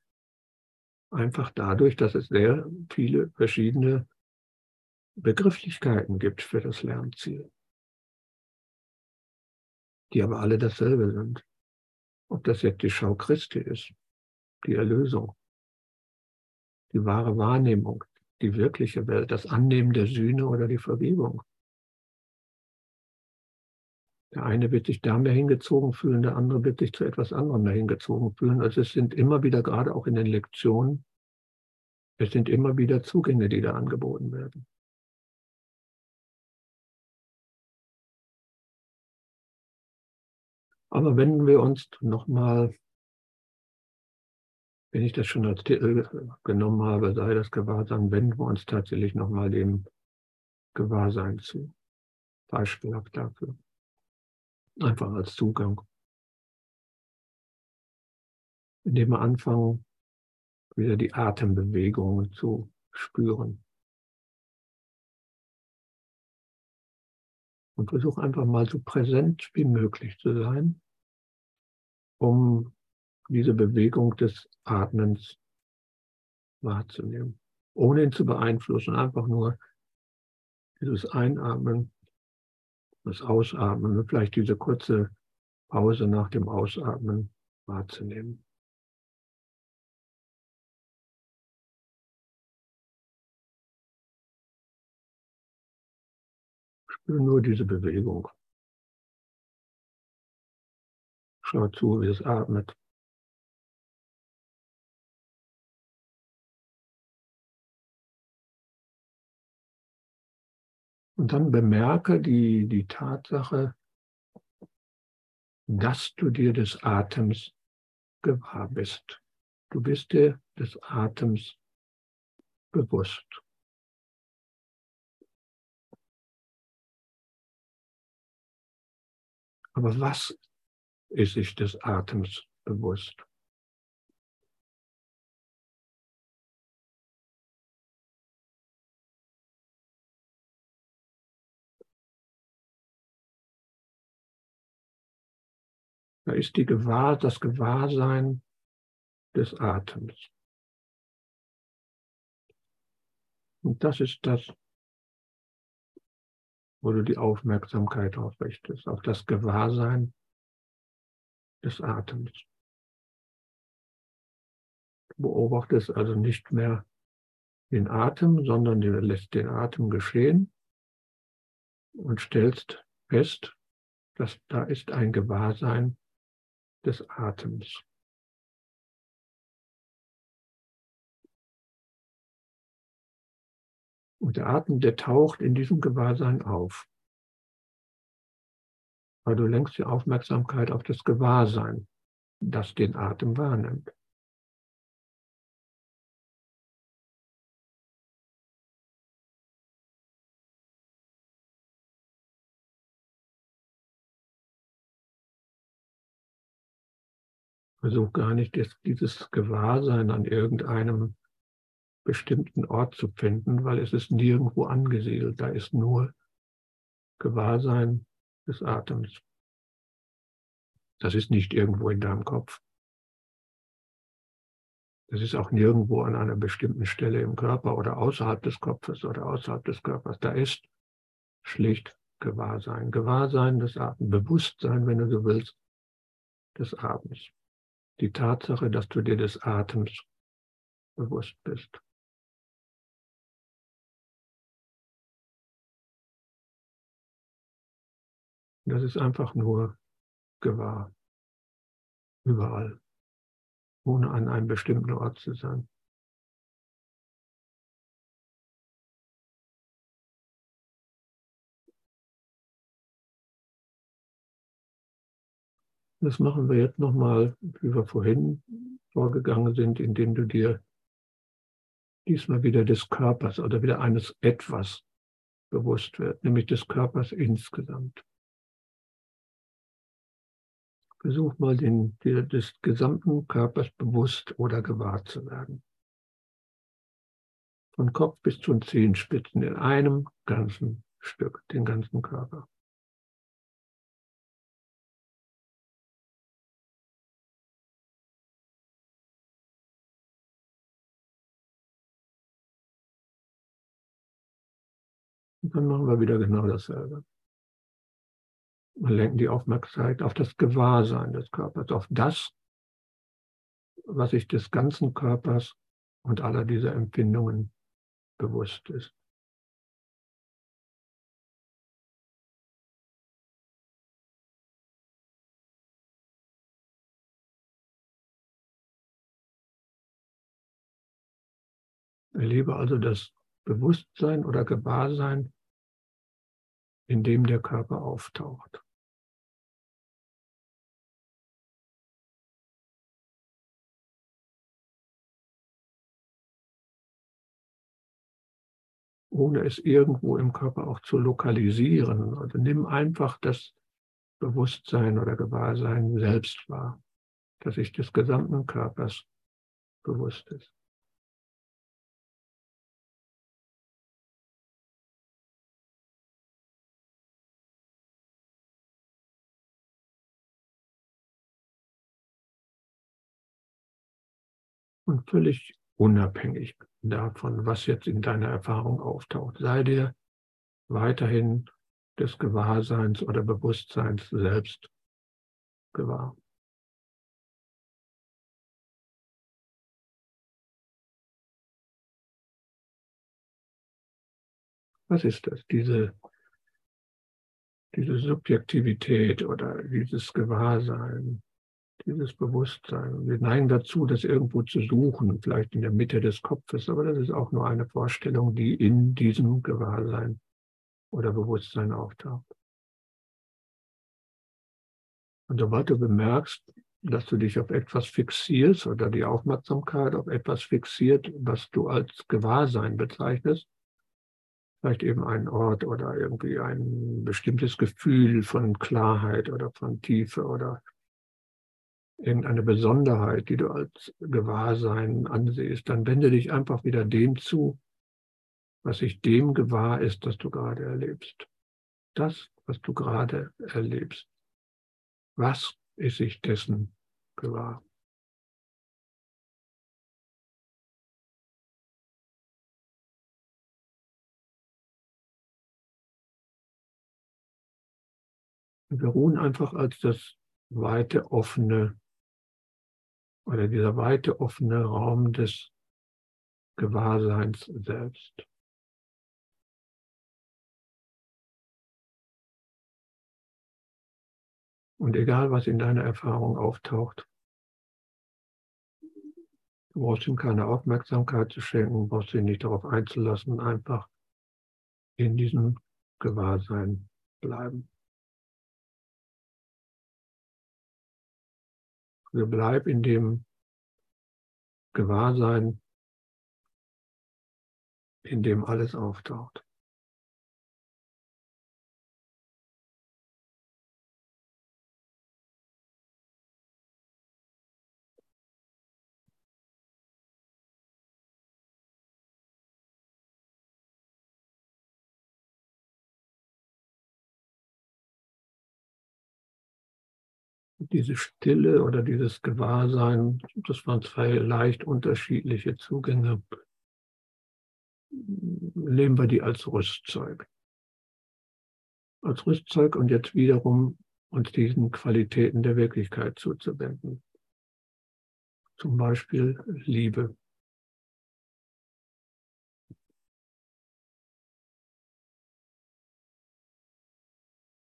Einfach dadurch, dass es sehr viele verschiedene Begrifflichkeiten gibt für das Lernziel, die aber alle dasselbe sind. Ob das jetzt die Schau Christi ist, die Erlösung, die wahre Wahrnehmung, die wirkliche Welt, das Annehmen der Sühne oder die Vergebung. Der eine wird sich da mehr hingezogen fühlen, der andere wird sich zu etwas anderem mehr hingezogen fühlen. Also es sind immer wieder, gerade auch in den Lektionen, es sind immer wieder Zugänge, die da angeboten werden. Aber wenden wir uns nochmal, wenn ich das schon als Titel genommen habe, sei das Gewahrsein, wenden wir uns tatsächlich nochmal dem Gewahrsein zu. Beispielhaft dafür. Einfach als Zugang. Indem wir anfangen, wieder die Atembewegungen zu spüren. Und versuch einfach mal so präsent wie möglich zu sein, um diese Bewegung des Atmens wahrzunehmen, ohne ihn zu beeinflussen, einfach nur dieses Einatmen das Ausatmen und vielleicht diese kurze Pause nach dem Ausatmen wahrzunehmen. Spüre nur diese Bewegung. Schau zu, wie es atmet. Und dann bemerke die, die Tatsache, dass du dir des Atems gewahr bist. Du bist dir des Atems bewusst. Aber was ist sich des Atems bewusst? Da ist die Gewahr, das Gewahrsein des Atems. Und das ist das, wo du die Aufmerksamkeit darauf richtest, auf das Gewahrsein des Atems. Du beobachtest also nicht mehr den Atem, sondern du lässt den Atem geschehen und stellst fest, dass da ist ein Gewahrsein des Atems. Und der Atem, der taucht in diesem Gewahrsein auf. Weil du lenkst die Aufmerksamkeit auf das Gewahrsein, das den Atem wahrnimmt. Versuch gar nicht, dieses Gewahrsein an irgendeinem bestimmten Ort zu finden, weil es ist nirgendwo angesiedelt. Da ist nur Gewahrsein des Atems. Das ist nicht irgendwo in deinem Kopf. Das ist auch nirgendwo an einer bestimmten Stelle im Körper oder außerhalb des Kopfes oder außerhalb des Körpers. Da ist schlicht Gewahrsein. Gewahrsein des Atems, Bewusstsein, wenn du so willst, des Atems die Tatsache, dass du dir des Atems bewusst bist. Das ist einfach nur gewahr. Überall. Ohne an einem bestimmten Ort zu sein. Das machen wir jetzt nochmal, wie wir vorhin vorgegangen sind, indem du dir diesmal wieder des Körpers oder wieder eines etwas bewusst wird, nämlich des Körpers insgesamt. Versuch mal den, des gesamten Körpers bewusst oder gewahr zu werden. Von Kopf bis zu den Zehenspitzen in einem ganzen Stück, den ganzen Körper. Und dann machen wir wieder genau dasselbe. Wir lenken die Aufmerksamkeit auf das Gewahrsein des Körpers, auf das, was sich des ganzen Körpers und aller dieser Empfindungen bewusst ist. Erlebe also das Bewusstsein oder Gewahrsein, in dem der Körper auftaucht. ohne es irgendwo im Körper auch zu lokalisieren. Also nimm einfach das Bewusstsein oder Gewahrsein selbst wahr, dass sich des gesamten Körpers bewusst ist. Und völlig unabhängig davon, was jetzt in deiner Erfahrung auftaucht. Sei dir weiterhin des Gewahrseins oder Bewusstseins selbst gewahr. Was ist das? Diese, diese Subjektivität oder dieses Gewahrsein, dieses Bewusstsein. Wir neigen dazu, das irgendwo zu suchen, vielleicht in der Mitte des Kopfes, aber das ist auch nur eine Vorstellung, die in diesem Gewahrsein oder Bewusstsein auftaucht. Und sobald du bemerkst, dass du dich auf etwas fixierst oder die Aufmerksamkeit auf etwas fixiert, was du als Gewahrsein bezeichnest, vielleicht eben ein Ort oder irgendwie ein bestimmtes Gefühl von Klarheit oder von Tiefe oder irgendeine Besonderheit, die du als Gewahrsein ansiehst, dann wende dich einfach wieder dem zu, was sich dem gewahr ist, das du gerade erlebst. Das, was du gerade erlebst. Was ist sich dessen gewahr? Wir ruhen einfach als das weite, offene oder dieser weite offene Raum des Gewahrseins selbst. Und egal, was in deiner Erfahrung auftaucht, du brauchst ihm keine Aufmerksamkeit zu schenken, brauchst ihn nicht darauf einzulassen, einfach in diesem Gewahrsein bleiben. Also bleib in dem Gewahrsein, in dem alles auftaucht. Diese Stille oder dieses Gewahrsein, das waren zwei leicht unterschiedliche Zugänge. Nehmen wir die als Rüstzeug. Als Rüstzeug und jetzt wiederum uns diesen Qualitäten der Wirklichkeit zuzuwenden. Zum Beispiel Liebe.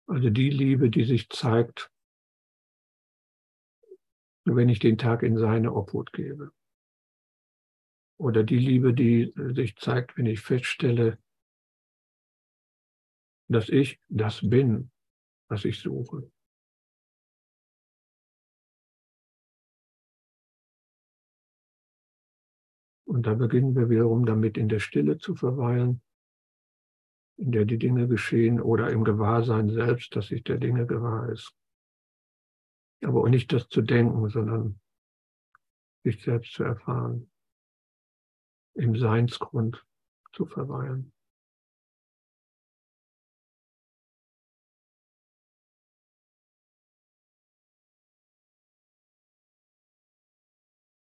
Also die Liebe, die sich zeigt wenn ich den Tag in seine Obhut gebe. Oder die Liebe, die sich zeigt, wenn ich feststelle, dass ich das bin, was ich suche. Und da beginnen wir wiederum damit in der Stille zu verweilen, in der die Dinge geschehen oder im Gewahrsein selbst, dass sich der Dinge gewahr ist. Aber auch nicht das zu denken, sondern sich selbst zu erfahren, im Seinsgrund zu verweilen.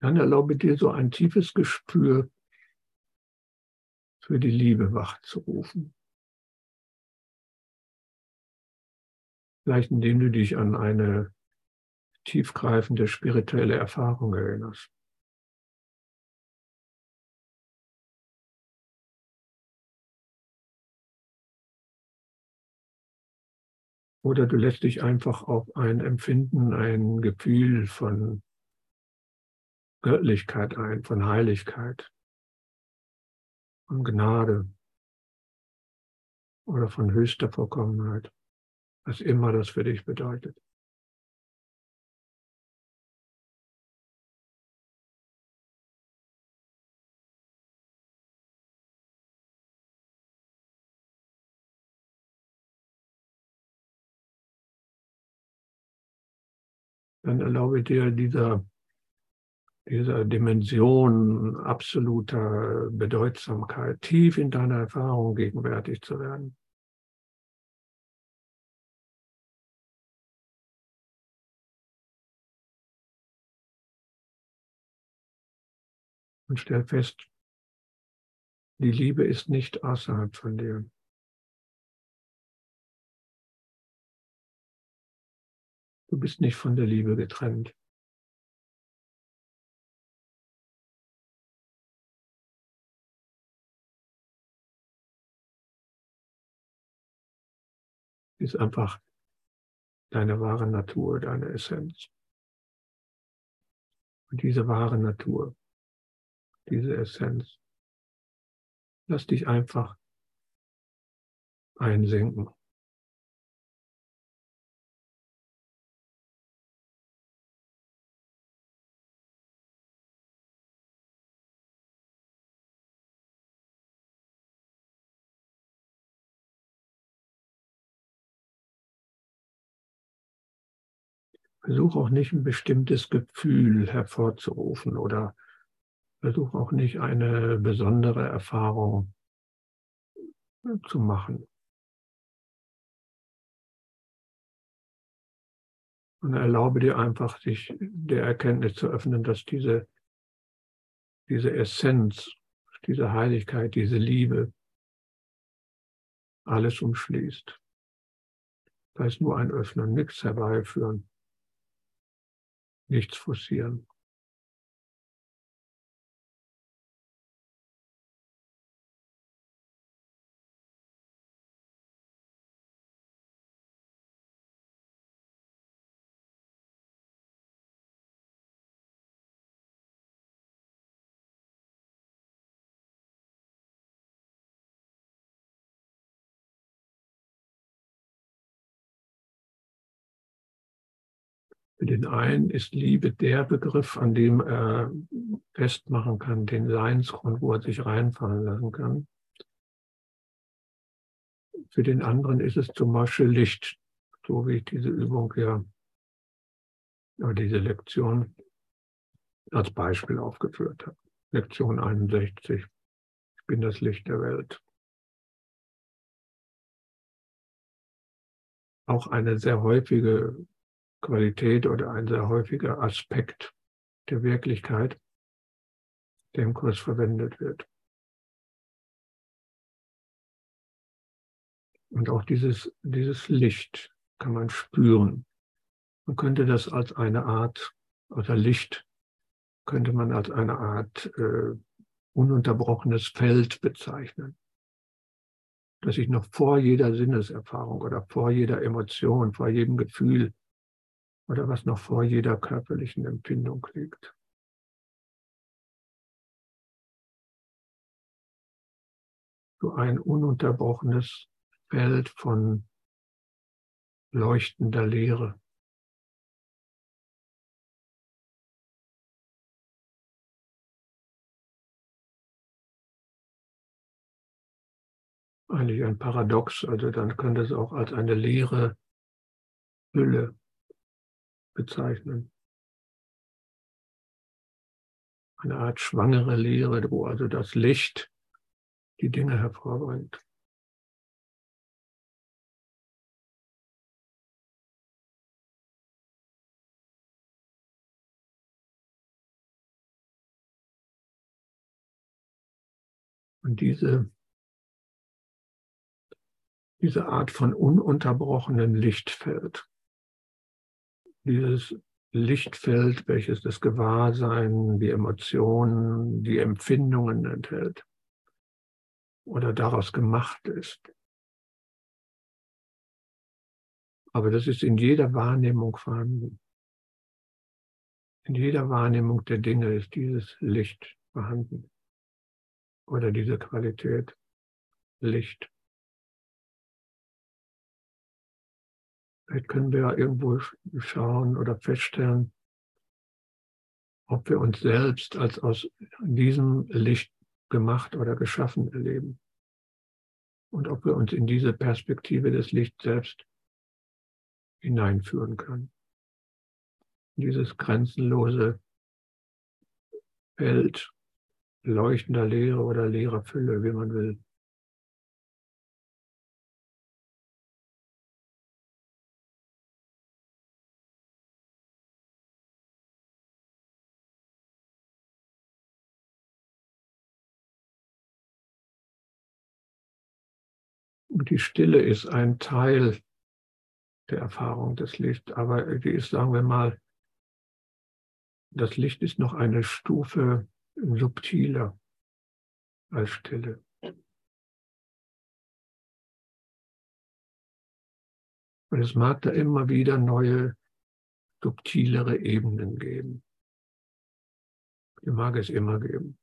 Dann erlaube dir so ein tiefes Gespür für die Liebe wachzurufen. Vielleicht indem du dich an eine tiefgreifende spirituelle Erfahrung erinnerst. Oder du lässt dich einfach auf ein Empfinden, ein Gefühl von Göttlichkeit ein, von Heiligkeit, von Gnade oder von höchster Vollkommenheit, was immer das für dich bedeutet. Dann erlaube dir dieser dieser Dimension absoluter Bedeutsamkeit tief in deiner Erfahrung gegenwärtig zu werden. Und stell fest, die Liebe ist nicht außerhalb von dir. Du bist nicht von der Liebe getrennt. ist einfach deine wahre Natur, deine Essenz. Und diese wahre Natur, diese Essenz, lass dich einfach einsinken. Versuch auch nicht ein bestimmtes Gefühl hervorzurufen oder versuch auch nicht eine besondere Erfahrung zu machen. Und erlaube dir einfach, sich der Erkenntnis zu öffnen, dass diese, diese Essenz, diese Heiligkeit, diese Liebe alles umschließt. Da ist nur ein Öffnen, nichts herbeiführen nichts forcieren. Für den einen ist Liebe der Begriff, an dem er festmachen kann, den Seinsgrund, wo er sich reinfallen lassen kann. Für den anderen ist es zum Beispiel Licht, so wie ich diese Übung ja, diese Lektion als Beispiel aufgeführt habe. Lektion 61. Ich bin das Licht der Welt. Auch eine sehr häufige Qualität oder ein sehr häufiger Aspekt der Wirklichkeit, der im Kurs verwendet wird. Und auch dieses, dieses Licht kann man spüren. Man könnte das als eine Art, oder Licht könnte man als eine Art äh, ununterbrochenes Feld bezeichnen, das sich noch vor jeder Sinneserfahrung oder vor jeder Emotion, vor jedem Gefühl oder was noch vor jeder körperlichen Empfindung liegt. So ein ununterbrochenes Feld von leuchtender Leere. Eigentlich ein Paradox, also dann könnte es auch als eine leere Hülle bezeichnen. Eine Art schwangere Lehre, wo also das Licht die Dinge hervorbringt. Und diese, diese Art von ununterbrochenem Lichtfeld, dieses Lichtfeld, welches das Gewahrsein, die Emotionen, die Empfindungen enthält oder daraus gemacht ist. Aber das ist in jeder Wahrnehmung vorhanden. In jeder Wahrnehmung der Dinge ist dieses Licht vorhanden oder diese Qualität Licht. Vielleicht können wir irgendwo schauen oder feststellen, ob wir uns selbst als aus diesem Licht gemacht oder geschaffen erleben. Und ob wir uns in diese Perspektive des Lichts selbst hineinführen können. Dieses grenzenlose Feld leuchtender Leere oder leerer Fülle, wie man will. Und die Stille ist ein Teil der Erfahrung des Lichts, aber die ist, sagen wir mal, das Licht ist noch eine Stufe subtiler als Stille. Und es mag da immer wieder neue, subtilere Ebenen geben. Die mag es immer geben.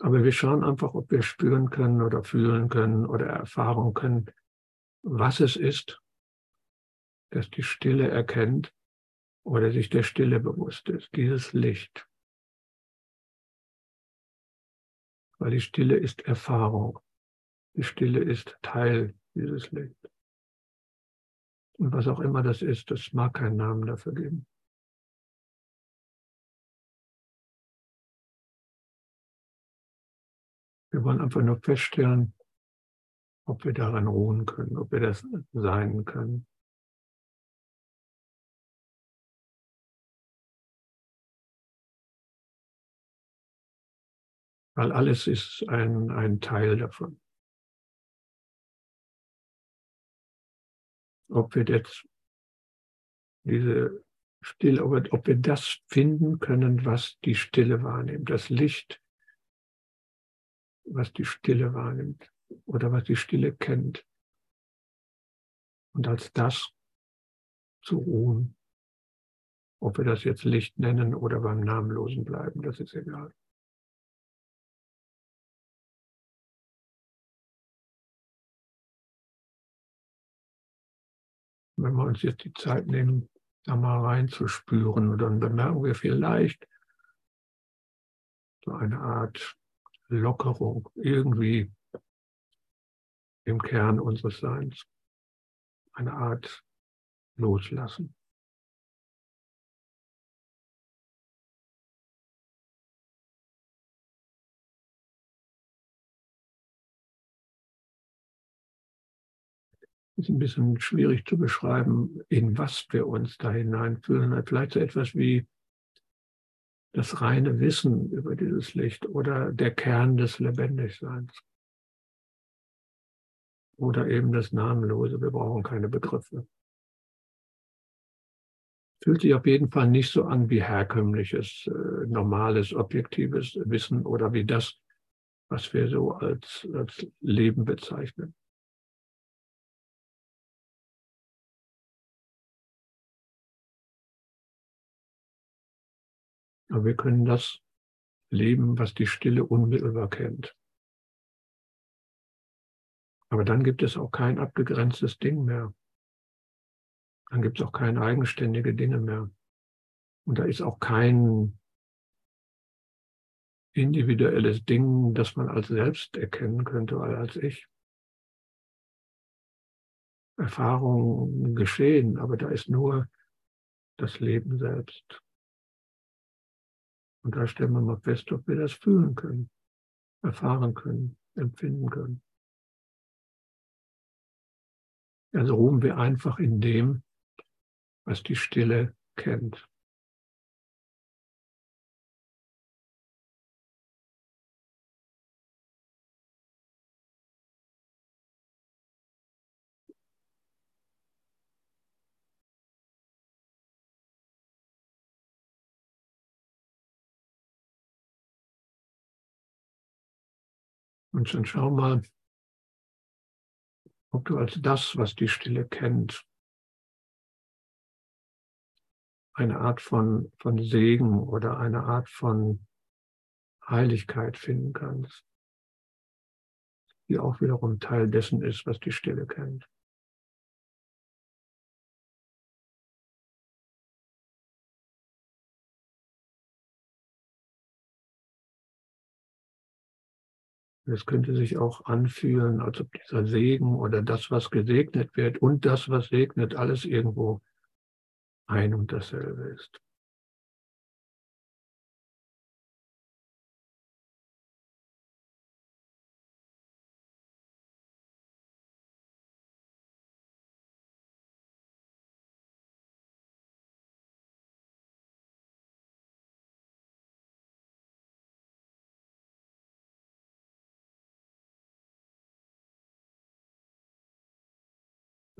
Aber wir schauen einfach, ob wir spüren können oder fühlen können oder erfahren können, was es ist, dass die Stille erkennt oder sich der Stille bewusst ist, dieses Licht. weil die Stille ist Erfahrung. Die Stille ist Teil dieses Lichts. Und was auch immer das ist, das mag keinen Namen dafür geben. Wir wollen einfach nur feststellen, ob wir daran ruhen können, ob wir das sein können. weil alles ist ein, ein Teil davon. Ob wir jetzt diese Stille, ob wir das finden können, was die Stille wahrnimmt, das Licht, was die Stille wahrnimmt oder was die Stille kennt. Und als das zu ruhen, ob wir das jetzt Licht nennen oder beim Namenlosen bleiben, das ist egal. wenn wir uns jetzt die Zeit nehmen, da mal reinzuspüren, dann bemerken wir vielleicht so eine Art Lockerung irgendwie im Kern unseres Seins, eine Art Loslassen. ist ein bisschen schwierig zu beschreiben, in was wir uns da hineinfühlen. Vielleicht so etwas wie das reine Wissen über dieses Licht oder der Kern des Lebendigseins. Oder eben das Namenlose. Wir brauchen keine Begriffe. Fühlt sich auf jeden Fall nicht so an wie herkömmliches, äh, normales, objektives Wissen oder wie das, was wir so als, als Leben bezeichnen. Aber wir können das leben, was die Stille unmittelbar kennt. Aber dann gibt es auch kein abgegrenztes Ding mehr. Dann gibt es auch keine eigenständige Dinge mehr. Und da ist auch kein individuelles Ding, das man als selbst erkennen könnte oder als ich. Erfahrungen geschehen, aber da ist nur das Leben selbst. Und da stellen wir mal fest, ob wir das fühlen können, erfahren können, empfinden können. Also ruhen wir einfach in dem, was die Stille kennt. Und schon schau mal, ob du als das, was die Stille kennt, eine Art von, von Segen oder eine Art von Heiligkeit finden kannst, die auch wiederum Teil dessen ist, was die Stille kennt. Es könnte sich auch anfühlen, als ob dieser Segen oder das, was gesegnet wird und das, was segnet, alles irgendwo ein und dasselbe ist.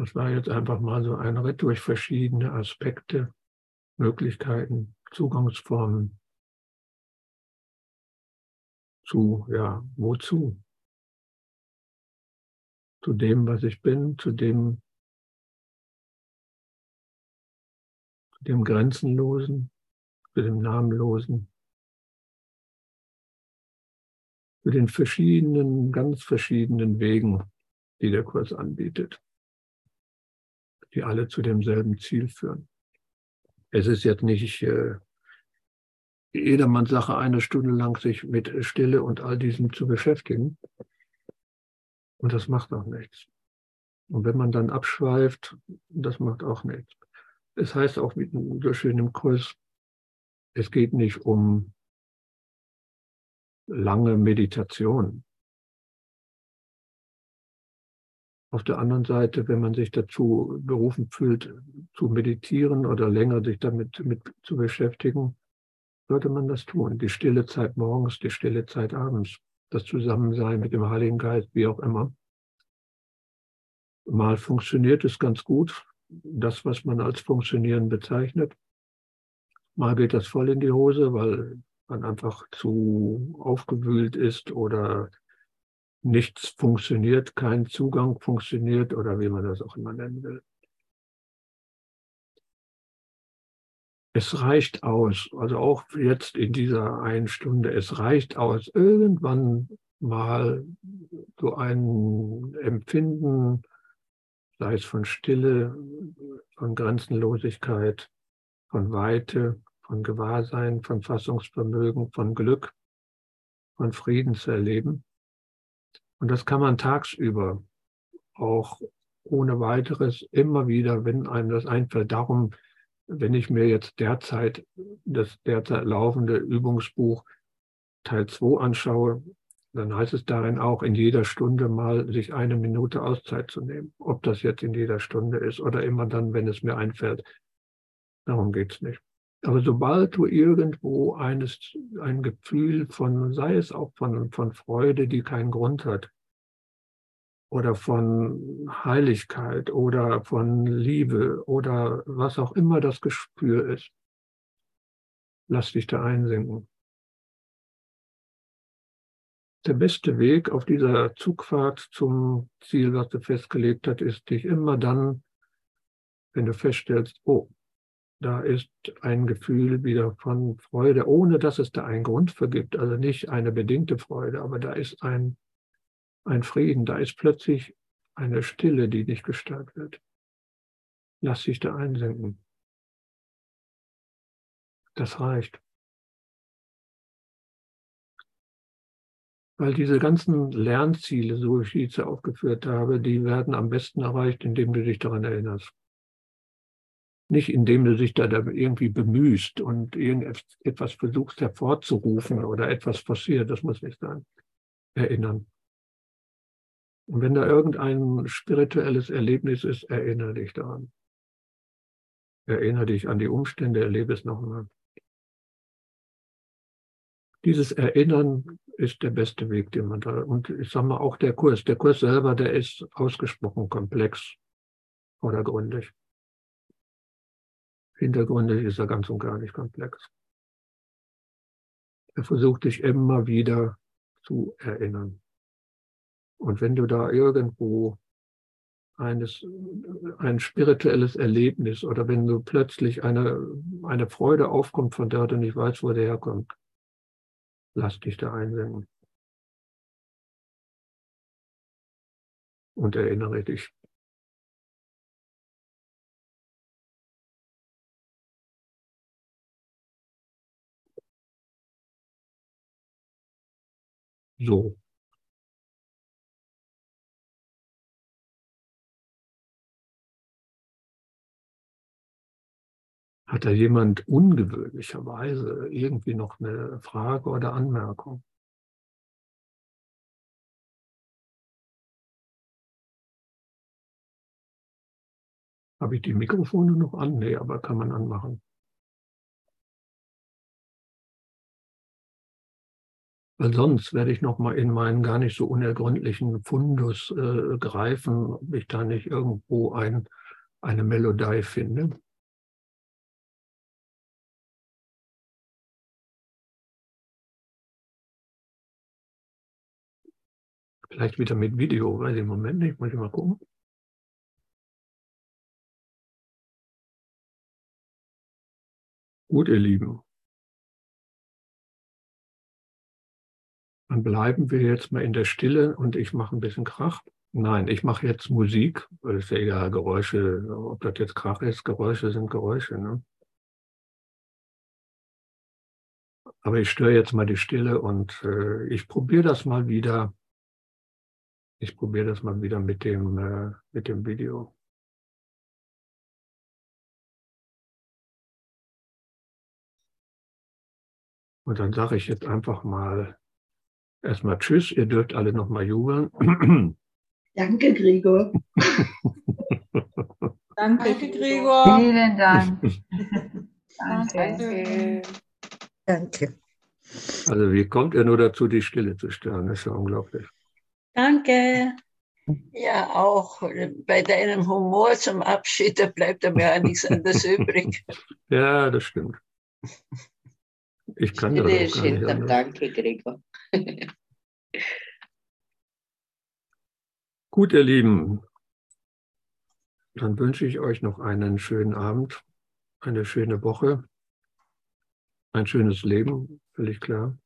Das war jetzt einfach mal so ein Ritt durch verschiedene Aspekte, Möglichkeiten, Zugangsformen. Zu, ja, wozu? Zu dem, was ich bin, zu dem, zu dem Grenzenlosen, zu dem Namenlosen, zu den verschiedenen, ganz verschiedenen Wegen, die der Kurs anbietet die alle zu demselben Ziel führen. Es ist jetzt nicht äh, jedermanns Sache, eine Stunde lang sich mit Stille und all diesem zu beschäftigen. Und das macht auch nichts. Und wenn man dann abschweift, das macht auch nichts. Es heißt auch so schön im Kurs, es geht nicht um lange Meditation. Auf der anderen Seite, wenn man sich dazu berufen fühlt, zu meditieren oder länger sich damit mit zu beschäftigen, sollte man das tun. Die stille Zeit morgens, die stille Zeit abends, das Zusammensein mit dem Heiligen Geist, wie auch immer. Mal funktioniert es ganz gut, das, was man als Funktionieren bezeichnet. Mal geht das voll in die Hose, weil man einfach zu aufgewühlt ist oder nichts funktioniert, kein Zugang funktioniert oder wie man das auch immer nennen will. Es reicht aus, also auch jetzt in dieser einen Stunde, es reicht aus, irgendwann mal so ein Empfinden, sei es von Stille, von Grenzenlosigkeit, von Weite, von Gewahrsein, von Fassungsvermögen, von Glück, von Frieden zu erleben. Und das kann man tagsüber auch ohne weiteres immer wieder, wenn einem das einfällt. Darum, wenn ich mir jetzt derzeit das derzeit laufende Übungsbuch Teil 2 anschaue, dann heißt es darin auch, in jeder Stunde mal sich eine Minute Auszeit zu nehmen. Ob das jetzt in jeder Stunde ist oder immer dann, wenn es mir einfällt. Darum geht's nicht. Aber sobald du irgendwo eines, ein Gefühl von, sei es auch von, von Freude, die keinen Grund hat, oder von Heiligkeit oder von Liebe oder was auch immer das Gespür ist, lass dich da einsinken. Der beste Weg auf dieser Zugfahrt zum Ziel, was du festgelegt hast, ist dich immer dann, wenn du feststellst, oh, da ist ein Gefühl wieder von Freude, ohne dass es da einen Grund für gibt. Also nicht eine bedingte Freude, aber da ist ein, ein Frieden, da ist plötzlich eine Stille, die nicht gestört wird. Lass dich da einsenken. Das reicht. Weil diese ganzen Lernziele, so wie ich sie aufgeführt habe, die werden am besten erreicht, indem du dich daran erinnerst. Nicht indem du dich da irgendwie bemühst und irgendetwas versuchst hervorzurufen oder etwas passiert, das muss nicht sein. Erinnern. Und wenn da irgendein spirituelles Erlebnis ist, erinnere dich daran. Erinnere dich an die Umstände, erlebe es nochmal. Dieses Erinnern ist der beste Weg, den man da, und ich sage mal auch der Kurs, der Kurs selber, der ist ausgesprochen komplex oder gründlich. Hintergründig ist er ganz und gar nicht komplex. Er versucht dich immer wieder zu erinnern. Und wenn du da irgendwo eines, ein spirituelles Erlebnis oder wenn du plötzlich eine, eine Freude aufkommt, von der du nicht weißt, wo der herkommt, lass dich da einsenden. Und erinnere dich. So. Hat da jemand ungewöhnlicherweise irgendwie noch eine Frage oder Anmerkung? Habe ich die Mikrofone noch an? Nee, aber kann man anmachen. Weil sonst werde ich noch mal in meinen gar nicht so unergründlichen Fundus äh, greifen, ob ich da nicht irgendwo ein, eine Melodie finde. Vielleicht wieder mit Video, weiß ich im Moment nicht, muss ich mal gucken. Gut, ihr Lieben. Dann bleiben wir jetzt mal in der Stille und ich mache ein bisschen Krach. Nein, ich mache jetzt Musik, weil es ja egal, Geräusche, ob das jetzt Krach ist, Geräusche sind Geräusche. Ne? Aber ich störe jetzt mal die Stille und äh, ich probiere das mal wieder. Ich probiere das mal wieder mit dem, äh, mit dem Video. Und dann sage ich jetzt einfach mal Erstmal Tschüss, ihr dürft alle nochmal jubeln. Danke, Gregor. Danke, Gregor. Vielen Dank. Danke. Danke. Also wie kommt ihr nur dazu, die Stille zu stören? Das ist ja unglaublich. Danke. Ja, auch bei deinem Humor zum Abschied, da bleibt mir ja nichts anderes übrig. Ja, das stimmt. Ich kann das auch gar nicht anders. Danke, Gregor. Gut, ihr Lieben, dann wünsche ich euch noch einen schönen Abend, eine schöne Woche, ein schönes Leben, völlig klar.